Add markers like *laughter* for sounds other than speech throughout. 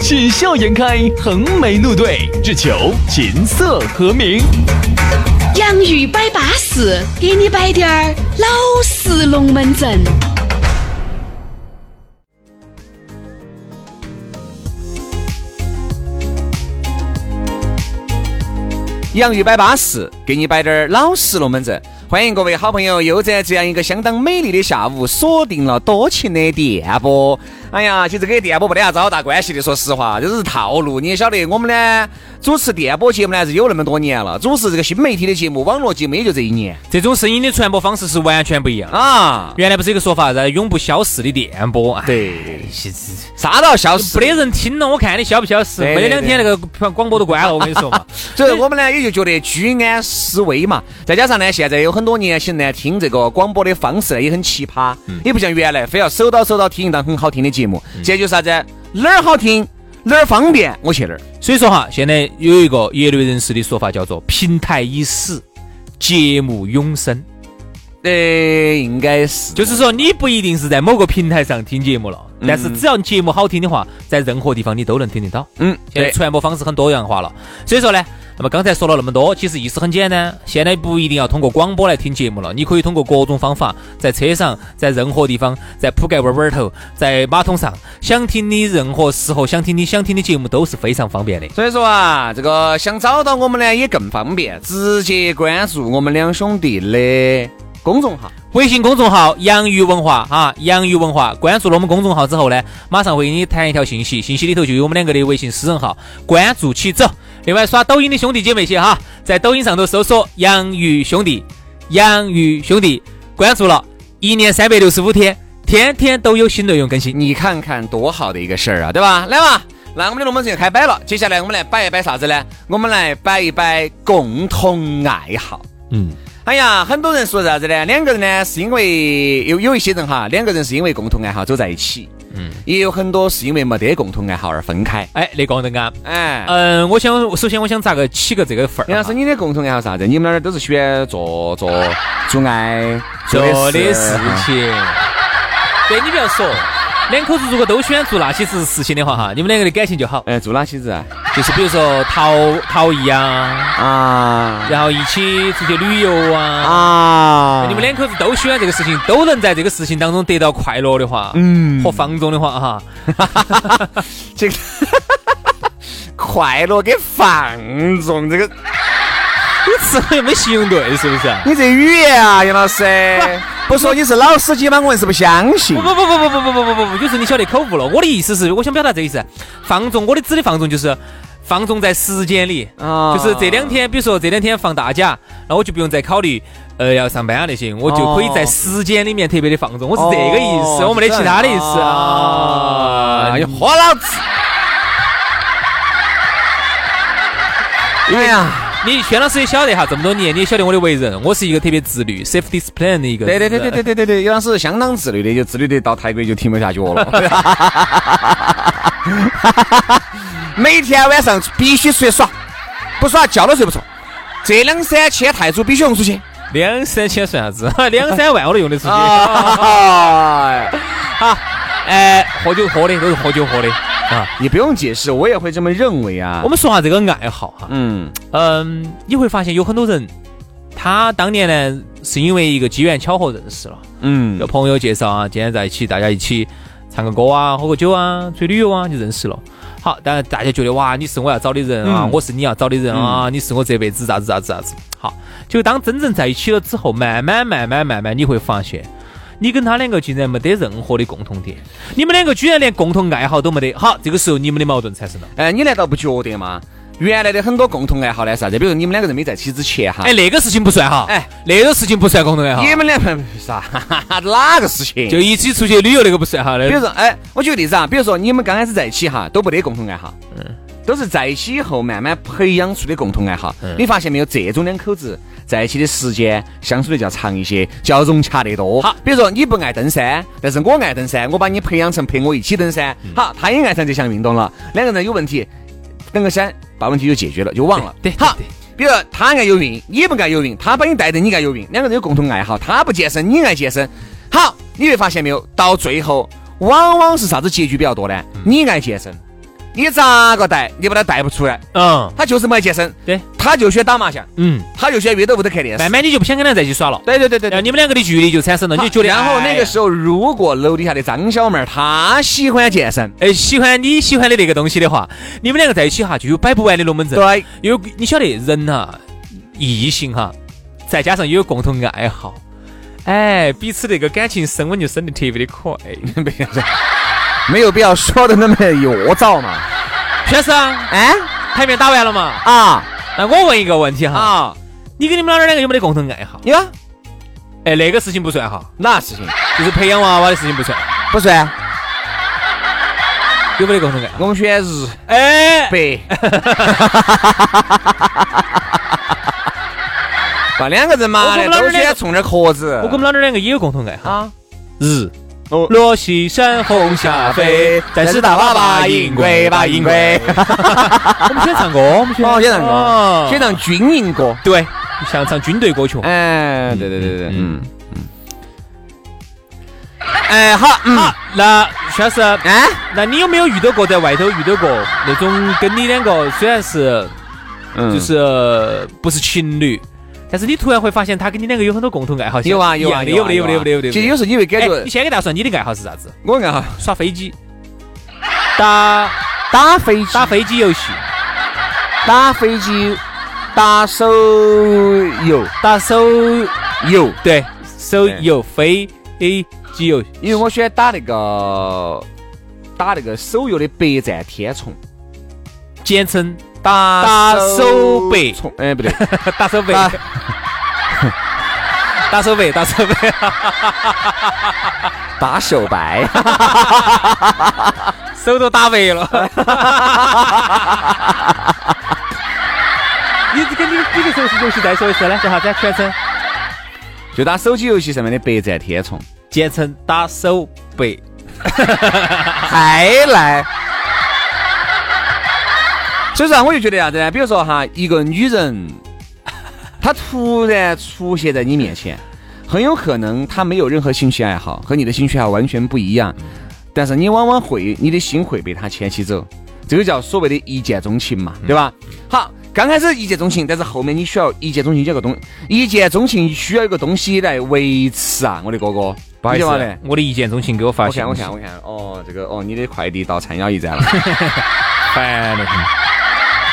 喜笑颜开，横眉怒对，只求琴瑟和鸣。洋芋摆巴士，给你摆点儿老式龙门阵。洋芋摆巴士，给你摆点儿老式龙门阵。欢迎各位好朋友，又在这样一个相当美丽的下午，锁定了多情的电波。哎呀，其实跟电波没得啥子好大关系的，说实话，这是套路。你也晓得，我们呢主持电波节目呢是有那么多年了，主持这个新媒体的节目、网络节目也就这一年。这种声音的传播方式是完全不一样啊！原来不是一个说法，在永不消逝的电波。对，啥都要消失，没得人听了，我看你消不消失？没得两天那个广播都关了，我跟你说嘛。*laughs* 所以我们呢也就觉得居安思危嘛。再加上呢，现在有很多年轻人听这个广播的方式呢也很奇葩，也不像原来非要手到手到听一档很好听的节目。这就是。啥子哪儿好听哪儿方便我去哪儿。所以说哈，现在有一个业内人士的说法叫做“平台已死，节目永生”。呃，应该是，就是说你不一定是在某个平台上听节目了，但是只要节目好听的话，在任何地方你都能听得到。嗯，现在传播方式很多样化了，所以说呢。那么刚才说了那么多，其实意思很简单。现在不一定要通过广播来听节目了，你可以通过各种方法，在车上，在任何地方，在铺盖窝窝头，在马桶上，想听你任何时候想听你想听的节目都是非常方便的。所以说啊，这个想找到我们呢也更方便，直接关注我们两兄弟的公众号，微信公众号“洋芋文化”啊，“洋芋文化”。关注了我们公众号之后呢，马上会给你弹一条信息，信息里头就有我们两个的微信私人号，关注起走。另外，刷抖音的兄弟姐妹些哈，在抖音上头搜索“洋芋兄弟”，洋芋兄弟关注了，一年三百六十五天，天天都有新内容更新，你看看多好的一个事儿啊，对吧？来嘛，那我们的龙门阵开摆了，接下来我们来摆一摆啥子呢？我们来摆一摆共同爱好。嗯，哎呀，很多人说啥子呢？两个人呢，是因为有有一些人哈，两个人是因为共同爱好走在一起。嗯，也有很多是因为没得共同爱好而分开。哎，那个人啊，哎，嗯，我想首先我想咋个起个这个份儿？杨老师，你的共同爱好啥子？你们那儿都是喜欢做做做爱做的事情。对你不要说。两口子如果都喜欢做那些事事情的话，哈，你们两个的感情就好。哎，做哪些子啊？就是比如说陶陶艺啊，啊，然后一起出去旅游啊，啊，你们两口子都喜欢这个事情，都能在这个事情当中得到快乐的话，嗯，和放纵的话，哈，*laughs* 这个 *laughs* 快乐跟放纵这个。你词又没形容对，是不是？你这语言啊，杨老师，*laughs* 不说你是老司机吗？我硬是不相信。不不不不不不不不不不，就是你晓得口误了。我的意思是，我想表达这意思，放纵。我的指的放纵就是放纵在时间里，就是这两天，比如说这两天放大假，那我就不用再考虑呃要上班啊那些，我就可以在时间里面特别的放纵。我是这个意思，我没得其他的意思啊。你豁老子！哎呀。你轩老师也晓得哈，这么多年你也晓得我的为人，我是一个特别自律、self discipline 的一个。对对对对对对对对，杨老师相当自律的，就自律的到泰国就停不下脚了。*laughs* 每天晚上必须出去耍，不耍觉都睡不着。这两三千泰铢必须用出去。两三千算啥子？*laughs* 两三万我都用得出去。好，*laughs* 哎，喝酒喝的都是喝酒喝的。啊，你不用解释，我也会这么认为啊。我们说下这个爱好哈，嗯嗯，你会发现有很多人，他当年呢是因为一个机缘巧合认识了，嗯，有朋友介绍啊，今天在一起，大家一起唱个歌啊，喝个酒啊，出去旅游啊，就认识了。好，当然大家觉得哇，你是我要找的人啊，我是你要找的人啊，你是我这辈子咋子咋子咋子。好，就当真正在一起了之后，慢慢慢慢慢慢，你会发现。你跟他两个竟然没得任何的共同点，你们两个居然连共同爱好都没得，好，这个时候你们的矛盾产生了。哎，你难道不觉得吗？原来的很多共同爱好呢，啥子？比如你们两个人没在一起之前哈，哎，那个事情不算哈，哎，那个事情不算共同爱好。你们两个啥？*laughs* 哪个事情？就一起出去旅游那个不算哈。比如说，哎，我举个例子啊，比如说你们刚开始在一起哈，都不得共同爱好。嗯。都是在一起以后慢慢培养出的共同爱好。嗯你发现没有？这种两口子在一起的时间相处的较长一些，较融洽得多。好，比如说你不爱登山，但是我爱登山，我把你培养成陪我一起登山。好，他也爱上这项运动了，两个人有问题，登个山把问题就解决了，就忘了。对，好。比如他爱游泳，你不爱游泳，他把你带着你爱游泳，两个人有共同爱好，他不健身，你爱健身。好，你会发现没有？到最后往往是啥子结局比较多呢？你爱健身。你咋个带，你把他带不出来。嗯，他就是不爱健身，对，他就喜欢打麻将，嗯，他就喜欢约到屋头看电视。慢慢你就不想跟他在一起耍了。对对对对对，你们两个的距离就产生了，你就觉得。然后那个时候，如果楼底下的张小妹儿她喜欢健身，哎，喜欢你喜欢的那个东西的话，你们两个在一起哈，就有摆不完的龙门阵。对，有你晓得人哈，异性哈，再加上有共同爱好，哎，彼此那个感情升温就升得特别的快。*laughs* 没有必要说的那么越早嘛。先生，哎，牌面打完了嘛？啊，那我问一个问题哈，啊，你跟你们老两个有没得共同爱好？有。哎，那个事情不算哈，哪事情？就是培养娃娃的事情不算，不算。有没得共同爱？我们选日，哎，白。*laughs* 把两个人嘛，都先冲点壳子。我跟我们老两两个也有共同爱好啊，日。落西山红霞飞，但是大娃娃银贵把银贵。我们先唱歌，我们先先唱歌，先唱军营歌，对，像唱军队歌曲。哎，对对对对，嗯嗯。哎，好，嗯，那徐老师，哎，那你有没有遇到过在外头遇到过那种跟你两个虽然是，就是不是情侣？但是你突然会发现，他跟你两个有很多共同爱好，有啊有啊有的有的有的有的。其实有时候你会感觉，你先给大家说你的爱好是啥子？我爱好。耍飞机，打打飞机，打飞机游戏，打飞机，打手游，打手游，对，手游飞 A 机游。因为我喜欢打那个打那个手游的百战天虫，简称。打手背，哎不对，*laughs* 打 *laughs* *laughs* 手背，打手背，打手背，打手白，手都打白了。你这个你你个手机游戏再说一次呢？叫啥子？全称？就打手机游戏上面的百战天虫，简称打手背。太烂。所以说，我就觉得啥子呢？比如说哈，一个女人，她突然出现在你面前，很有可能她没有任何兴趣爱好，和你的兴趣爱好完全不一样。但是你往往会，你的心会被她牵起走，这个叫所谓的一见钟情嘛，对吧？好，刚开始一见钟情，但是后面你需要一见钟情这个东，一见钟情需要一个东西来维持啊，我的哥哥。不好意思，我的一见钟情给我发现。我看，我看，我看，哦，这个，哦，你的快递到菜鸟驿站了，*laughs* 烦得很。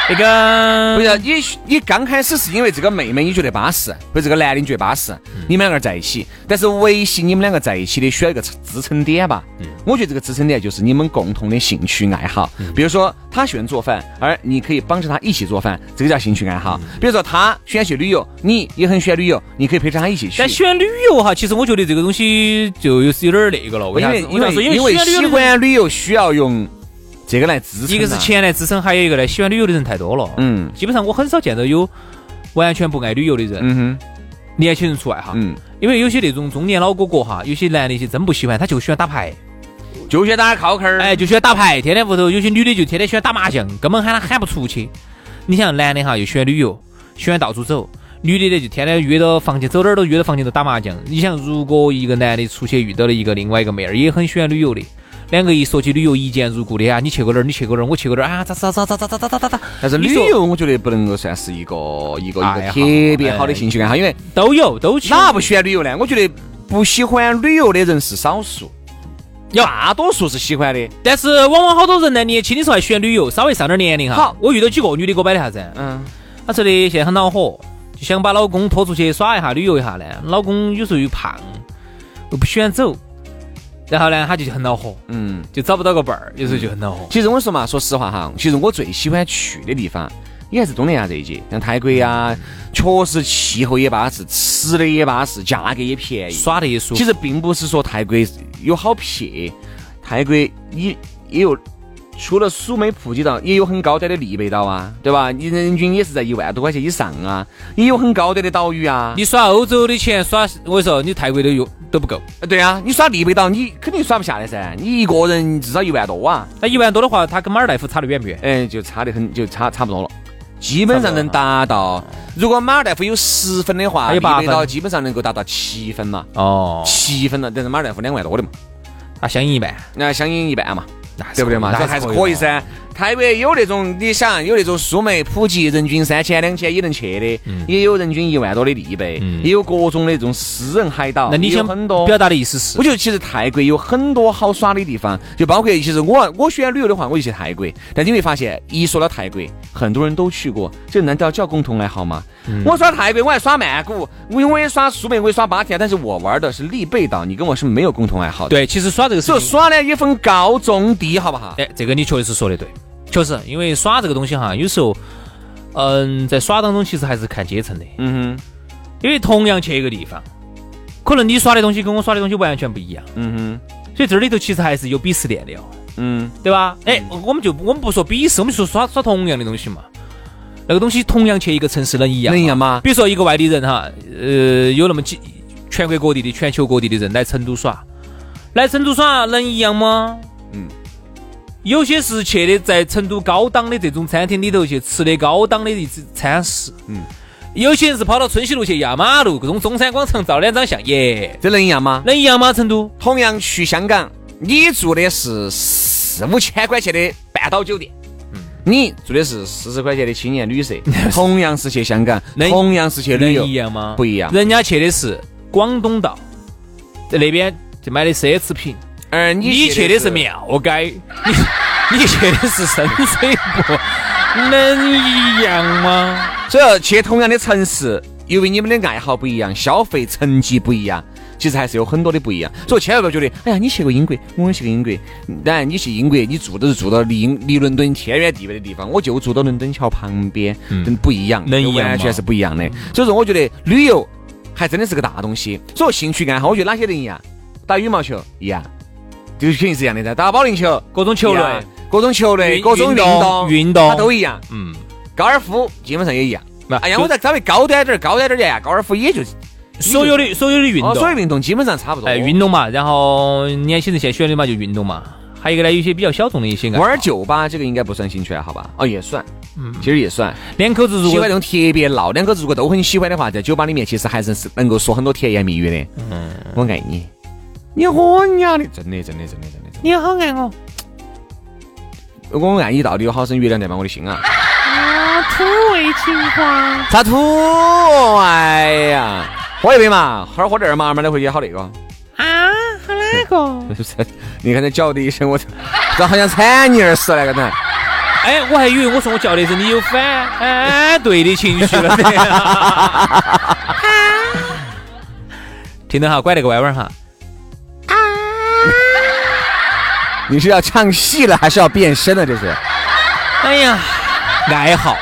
*laughs* 那个不是你，你刚开始是因为这个妹妹你觉得巴适，或者这个男的你觉得巴适，你们两个在一起。但是维系你们两个在一起的需要一个支撑点吧？嗯，我觉得这个支撑点就是你们共同的兴趣爱好。比如说他喜欢做饭，而你可以帮着他一起做饭，这个叫兴趣爱好。比如说他喜欢去旅游，你也很喜欢旅游，你可以陪着他一起去。但喜欢旅游哈，其实我觉得这个东西就是有点那个了。因为因为因为喜欢旅游需要用。这个来支撑，一个是钱来支撑，还有一个呢，喜欢旅游的人太多了。嗯，基本上我很少见到有完全不爱旅游的人。嗯哼，年轻人除外哈。嗯，因为有些那种中年老哥哥哈，有些男的些真不喜欢，他就喜欢打牌，就喜欢打靠坑儿，哎，就喜欢打牌。天天屋头有些女的就天天喜欢打麻将，根本喊他喊不出去。你想男的哈，又喜欢旅游，喜欢到处走；女的呢，就天天约到房间，走哪儿都约到房间头打麻将。你想，如果一个男的出去遇到了一个另外一个妹儿，也很喜欢旅游的。两个一说起旅游，一见如故的啊！你去过哪儿？你去过哪儿？我去过哪儿啊？咋咋咋咋咋咋咋咋咋？但是旅游，我觉得不能够算是一个一个一个特别好的兴趣爱好，因为都有都去。哪不喜欢旅游呢？我觉得不喜欢旅游的人是少数，大多数是喜欢的。但是往往好多人呢，年轻的时候还喜欢旅游，稍微上点年龄哈。好，我遇到几个女的给我摆的啥子？嗯，她说的现在很恼火，就想把老公拖出去耍一下，旅游一下呢。老公有时候又胖，又不喜欢走。然后呢，他就很恼火，嗯，就找不到个伴儿，有时候就很恼火。其实我说嘛，说实话哈，其实我最喜欢去的地方，也还是东南亚这一节，像泰国呀，确实气候也巴适，吃的也巴适，价格也便宜，耍的也舒服。其实并不是说泰国有好撇，泰国也也有除了苏梅普吉岛，也有很高端的丽贝岛啊，对吧？你人均也是在一万多块钱以上啊，也有很高端的岛屿啊。你耍欧洲的钱耍，我跟你说，你泰国都用都不够。对啊，你耍丽贝岛，你肯定耍不下来噻。你一个人至少一万多啊。那一万多的话，它跟马尔代夫差得远不远？哎，就差得很，就差差不多了。基本上能达到，如果马尔代夫有十分的话，丽贝岛基本上能够达到七分嘛。哦，七分了，但是马尔代夫两万多的嘛，那相应一半，那相应一半嘛。对不对嘛？这还是可以噻。泰国有那种，你想有那种苏梅普及，人均三千两千也能去的，也有人均一万多的利贝，也有各种的这种私人海岛。那你想很多表达的意思是？我觉得其实泰国有很多好耍的地方，就包括其实我我选旅游的话，我就去泰国。但你会发现，一说到泰国，很多人都去过，这难道叫共同爱好吗？我耍泰国，我还耍曼谷，我我也耍苏梅，我也耍芭提雅，但是我玩的是丽贝岛，你跟我是没有共同爱好的。对，其实耍这个，所以耍呢也分高中低，好不好？哎，这个你确实说的对。确实，因为耍这个东西哈，有时候，嗯，在耍当中其实还是看阶层的。嗯哼。因为同样去一个地方，可能你耍的东西跟我耍的东西完全不一样。嗯哼。所以这里头其实还是有鄙视链的哦。嗯。对吧？哎，我们就我们不说鄙视，我们说耍耍同样的东西嘛。那个东西同样去一个城市能一样？能一样吗？比如说一个外地人哈，呃，有那么几全国各地的、全球各地的人来成都耍，来成都耍能一样吗？嗯。有些是去的在成都高档的这种餐厅里头去吃的高档的一次餐食，嗯，有些人是跑到春熙路去压马路，各种中山广场照两张相，耶，这能一样吗？能一样吗？成都同样去香港，你住的是四五千块钱的半岛酒店，嗯，你住的是四十块钱的青年旅社，*laughs* 同样是去香港，同样是去旅游，一样吗？不一样，人家去的是广东道，在那边就买的奢侈品。而你去的是庙街，你你去的是深水埗，能一样吗？所以去同样的城市，由于你们的爱好不一样，消费层级不一样，其实还是有很多的不一样。所以千万不要觉得，哎呀，你去过英国，我也去过英国。当然，你去英国，你住都是住到离离伦敦天远地远的地方，我就住到伦敦桥旁边，嗯，不一样，能完全是不一样的。所以说，我觉得旅游还真的是个大东西。所以兴趣爱好，我觉得哪些人一样？打羽毛球一样。就肯定是一样的噻，打保龄球，各种球类，各种球类，各种运动，运动它都一样。嗯，高尔夫基本上也一样。哎呀，我再稍微高端点，高端点呀，高尔夫也就所有的所有的运动，所有运动基本上差不多。哎，运动嘛，然后年轻人现在选的嘛就运动嘛。还有一个呢，有些比较小众的一些玩酒吧，这个应该不算兴趣爱好吧？哦，也算，嗯，其实也算。两口子如果喜欢那种特别闹，两口子如果都很喜欢的话，在酒吧里面其实还是是能够说很多甜言蜜语的。嗯，我爱你。你好娘的，真的真的真的真的，你好爱我，我爱你到底有好深，月亮代表我的心啊！啊，土味情话，啥土？哎呀，喝一杯嘛，喝喝点儿嘛，慢慢的回去好那个。啊，喝哪个？*laughs* 你看这叫的一声，我这好像惨你儿死那个等。哎，我还以为我说我叫的是你有反对的情绪了。*laughs* 听到哈，拐了个弯弯哈。*laughs* 你是要唱戏了，还是要变身了？这是？哎呀，爱好，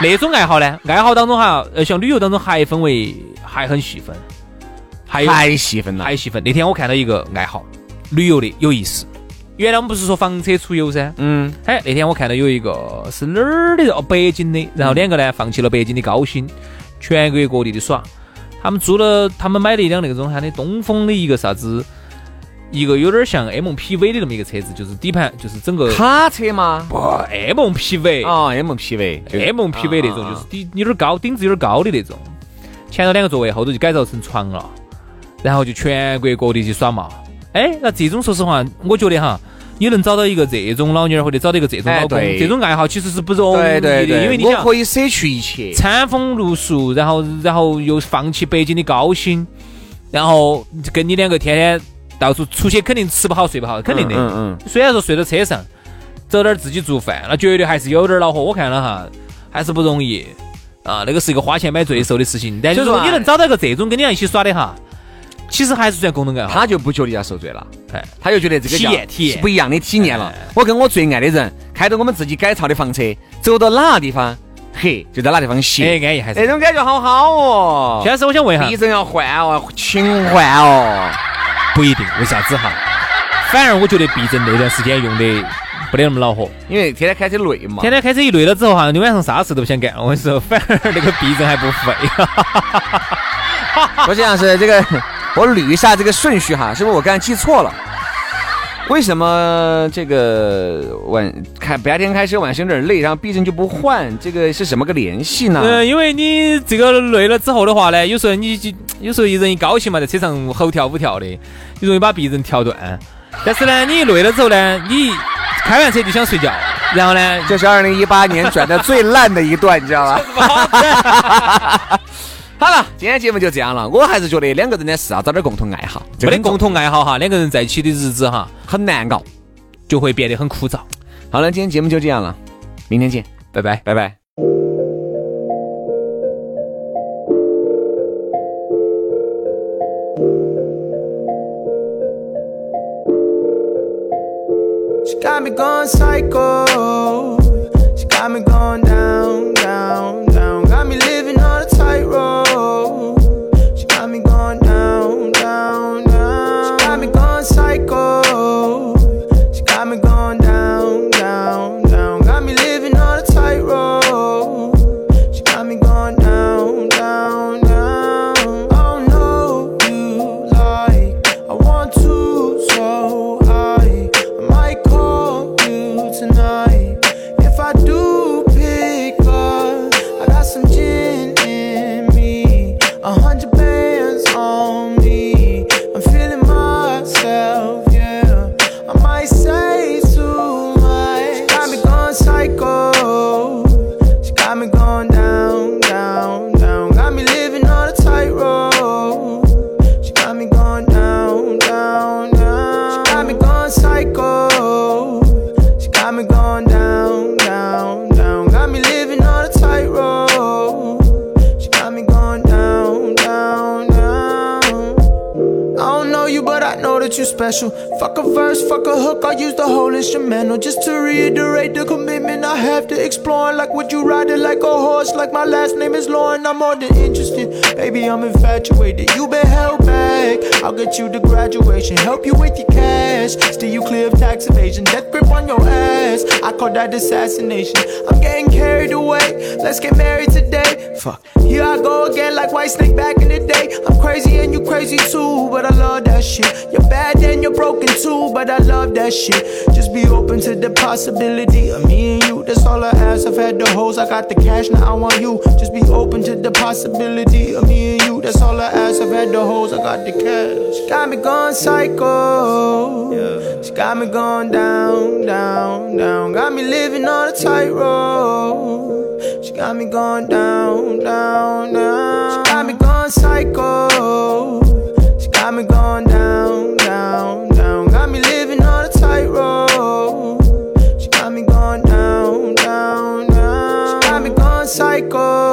那种爱好呢？爱好当中哈，呃，像旅游当中还分为还很细分，还还细分了，还细分。那天我看到一个爱好，旅游的有意思。原来我们不是说房车出游噻？嗯。哎，那天我看到有一个是哪儿的？哦，北京的。然后两个呢，放弃了北京的高薪，全国各地的耍。他们租了，他们买了一辆那种啥的东风的一个啥子。一个有点像 MPV 的那么一个车子，就是底盘就是整个卡车吗？不，MPV 啊，MPV，MPV 那种就是底有点高，顶子有点高的那种。前头两个座位，后头就改造成床了，然后就全国各地去耍嘛。哎，那这种说实话，我觉得哈，你能找到一个这种老妞儿，或者找到一个这种老公，这种爱好其实是不容易的，因为你想可以舍去一切，餐风露宿，然后然后又放弃北京的高薪，然后跟你两个天天。到处出去肯定吃不好睡不好，肯定的。嗯嗯。虽然说睡到车上，走点自己做饭，那绝对还是有点恼火。我看了哈，还是不容易啊。那个是一个花钱买罪受的事情。但就是说，你能找到一个这种跟你一起耍的哈，其实还是算共同爱好。他就不觉得要受罪了，哎，他就觉得这个体验体验不一样的体验了。我跟我最爱的人开着我们自己改造的房车，走到哪个地方，嘿，就在哪地方歇，哎，安逸还是那种感觉好好哦。现在是我想问一下，地震要换哦，勤换哦。不一定，为啥子哈？反而我觉得避震那段时间用的不得那么恼火，因为天天开车累嘛。天天开车一累了之后哈，你晚上啥事都不想干。我跟你说，*laughs* 反而那个避震还不废。*laughs* 我想是这个，我捋一下这个顺序哈，是不是我刚才记错了？为什么这个晚开白天开车晚上有点累，然后避震就不换？这个是什么个联系呢？嗯，因为你这个累了之后的话呢，有时候你就有时候一人一高兴嘛，在车上吼跳舞跳的，你容易把避震跳断。但是呢，你累了之后呢，你开完车就想睡觉，然后呢，这是二零一八年转的最烂的一段，你知道吗？*laughs* 好了，今天节目就这样了。我还是觉得两个人的事啊，找点共同爱好。没得共同爱好哈，两个人在一起的日子哈，很难搞，就会变得很枯燥。好了，今天节目就这样了，明天见，拜拜，拜拜。baixo Fuck a verse, fuck a hook, I use the whole instrumental just to reiterate the commitment I have to exploring. Like, would you ride it like a horse? Like, my last name is Lauren, I'm more than interested. Baby, I'm infatuated. You been held back. I'll get you to graduation, help you with your cash, steer you clear of tax evasion, death grip on your ass. I call that assassination. I'm getting carried away. Let's get married today. Fuck. Here I go again, like White Snake back in the day. I'm crazy and you crazy too, but I love that shit. You're bad and you're broken too, but I love that shit. Just be open to the possibility of me and you. That's all I ask. I've had the hoes, I got the cash, now I want you. Just be open to the possibility of me and you. That's all I ask. I've had the hoes, I got the cash. She got me going psycho. Yeah. She got me going down, down, down. Got me living on a tightrope. She got me going down, down, down. She got me going psycho. She got me going down, psycho.